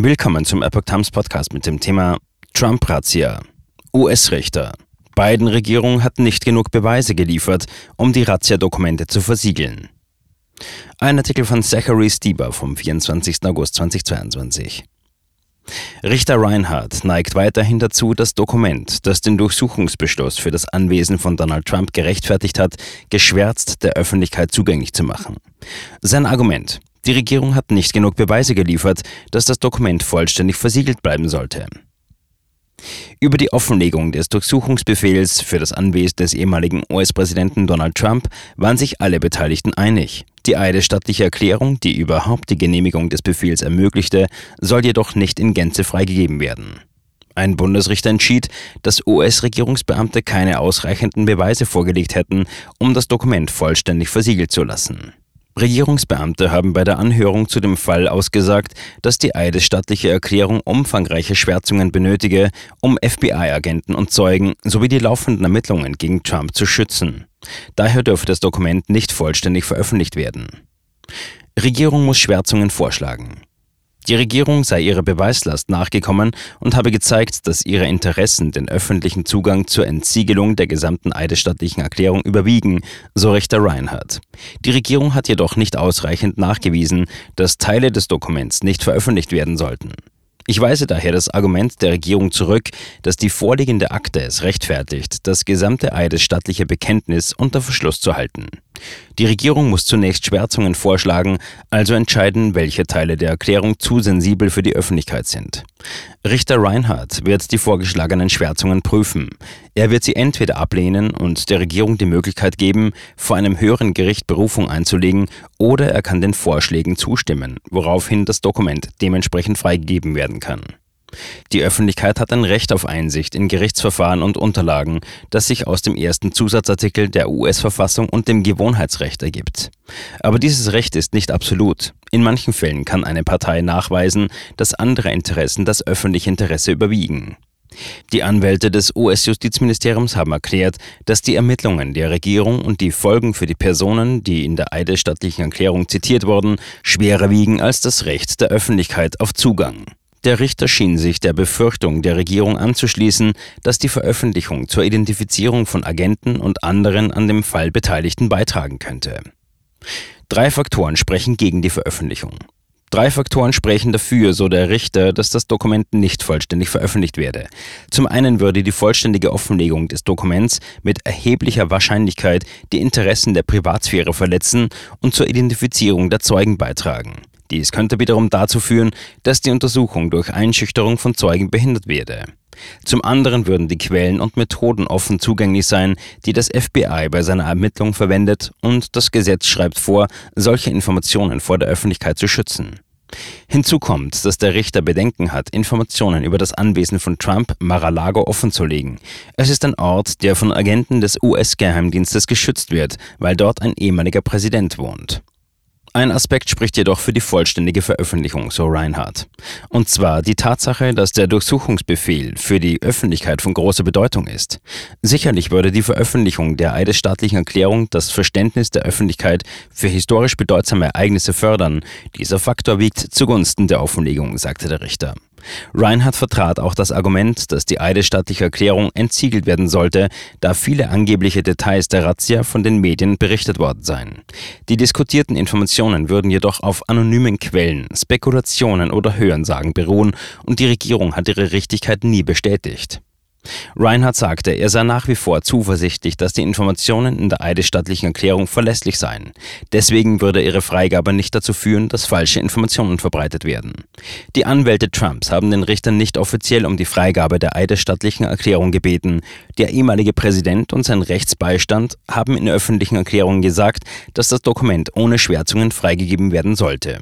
Willkommen zum Epoch Times Podcast mit dem Thema Trump-Razzia. US-Richter. Biden-Regierung hat nicht genug Beweise geliefert, um die Razzia-Dokumente zu versiegeln. Ein Artikel von Zachary Stieber vom 24. August 2022. Richter Reinhardt neigt weiterhin dazu, das Dokument, das den Durchsuchungsbeschluss für das Anwesen von Donald Trump gerechtfertigt hat, geschwärzt der Öffentlichkeit zugänglich zu machen. Sein Argument, die Regierung hat nicht genug Beweise geliefert, dass das Dokument vollständig versiegelt bleiben sollte. Über die Offenlegung des Durchsuchungsbefehls für das Anwesen des ehemaligen US-Präsidenten Donald Trump waren sich alle Beteiligten einig. Die eidesstattliche Erklärung, die überhaupt die Genehmigung des Befehls ermöglichte, soll jedoch nicht in Gänze freigegeben werden. Ein Bundesrichter entschied, dass US-Regierungsbeamte keine ausreichenden Beweise vorgelegt hätten, um das Dokument vollständig versiegelt zu lassen. Regierungsbeamte haben bei der Anhörung zu dem Fall ausgesagt, dass die eidesstattliche Erklärung umfangreiche Schwärzungen benötige, um FBI-Agenten und Zeugen sowie die laufenden Ermittlungen gegen Trump zu schützen. Daher dürfe das Dokument nicht vollständig veröffentlicht werden. Regierung muss Schwärzungen vorschlagen. Die Regierung sei ihrer Beweislast nachgekommen und habe gezeigt, dass ihre Interessen den öffentlichen Zugang zur Entsiegelung der gesamten eidesstattlichen Erklärung überwiegen, so Richter Reinhardt. Die Regierung hat jedoch nicht ausreichend nachgewiesen, dass Teile des Dokuments nicht veröffentlicht werden sollten. Ich weise daher das Argument der Regierung zurück, dass die vorliegende Akte es rechtfertigt, das gesamte eidesstattliche Bekenntnis unter Verschluss zu halten. Die Regierung muss zunächst Schwärzungen vorschlagen, also entscheiden, welche Teile der Erklärung zu sensibel für die Öffentlichkeit sind. Richter Reinhardt wird die vorgeschlagenen Schwärzungen prüfen. Er wird sie entweder ablehnen und der Regierung die Möglichkeit geben, vor einem höheren Gericht Berufung einzulegen, oder er kann den Vorschlägen zustimmen, woraufhin das Dokument dementsprechend freigegeben werden kann. Die Öffentlichkeit hat ein Recht auf Einsicht in Gerichtsverfahren und Unterlagen, das sich aus dem ersten Zusatzartikel der US-Verfassung und dem Gewohnheitsrecht ergibt. Aber dieses Recht ist nicht absolut. In manchen Fällen kann eine Partei nachweisen, dass andere Interessen das öffentliche Interesse überwiegen. Die Anwälte des US-Justizministeriums haben erklärt, dass die Ermittlungen der Regierung und die Folgen für die Personen, die in der eidesstattlichen Erklärung zitiert wurden, schwerer wiegen als das Recht der Öffentlichkeit auf Zugang. Der Richter schien sich der Befürchtung der Regierung anzuschließen, dass die Veröffentlichung zur Identifizierung von Agenten und anderen an dem Fall Beteiligten beitragen könnte. Drei Faktoren sprechen gegen die Veröffentlichung. Drei Faktoren sprechen dafür, so der Richter, dass das Dokument nicht vollständig veröffentlicht werde. Zum einen würde die vollständige Offenlegung des Dokuments mit erheblicher Wahrscheinlichkeit die Interessen der Privatsphäre verletzen und zur Identifizierung der Zeugen beitragen. Dies könnte wiederum dazu führen, dass die Untersuchung durch Einschüchterung von Zeugen behindert werde. Zum anderen würden die Quellen und Methoden offen zugänglich sein, die das FBI bei seiner Ermittlung verwendet, und das Gesetz schreibt vor, solche Informationen vor der Öffentlichkeit zu schützen. Hinzu kommt, dass der Richter Bedenken hat, Informationen über das Anwesen von Trump Mar-a-Lago offenzulegen. Es ist ein Ort, der von Agenten des US-Geheimdienstes geschützt wird, weil dort ein ehemaliger Präsident wohnt. Ein Aspekt spricht jedoch für die vollständige Veröffentlichung, so Reinhardt. Und zwar die Tatsache, dass der Durchsuchungsbefehl für die Öffentlichkeit von großer Bedeutung ist. Sicherlich würde die Veröffentlichung der eidesstaatlichen Erklärung das Verständnis der Öffentlichkeit für historisch bedeutsame Ereignisse fördern. Dieser Faktor wiegt zugunsten der Offenlegung, sagte der Richter. Reinhardt vertrat auch das Argument, dass die eidesstattliche Erklärung entsiegelt werden sollte, da viele angebliche Details der Razzia von den Medien berichtet worden seien. Die diskutierten Informationen würden jedoch auf anonymen Quellen, Spekulationen oder Hörensagen beruhen und die Regierung hat ihre Richtigkeit nie bestätigt. Reinhardt sagte, er sei nach wie vor zuversichtlich, dass die Informationen in der eidesstattlichen Erklärung verlässlich seien. Deswegen würde ihre Freigabe nicht dazu führen, dass falsche Informationen verbreitet werden. Die Anwälte Trumps haben den Richtern nicht offiziell um die Freigabe der eidesstattlichen Erklärung gebeten. Der ehemalige Präsident und sein Rechtsbeistand haben in öffentlichen Erklärungen gesagt, dass das Dokument ohne Schwärzungen freigegeben werden sollte.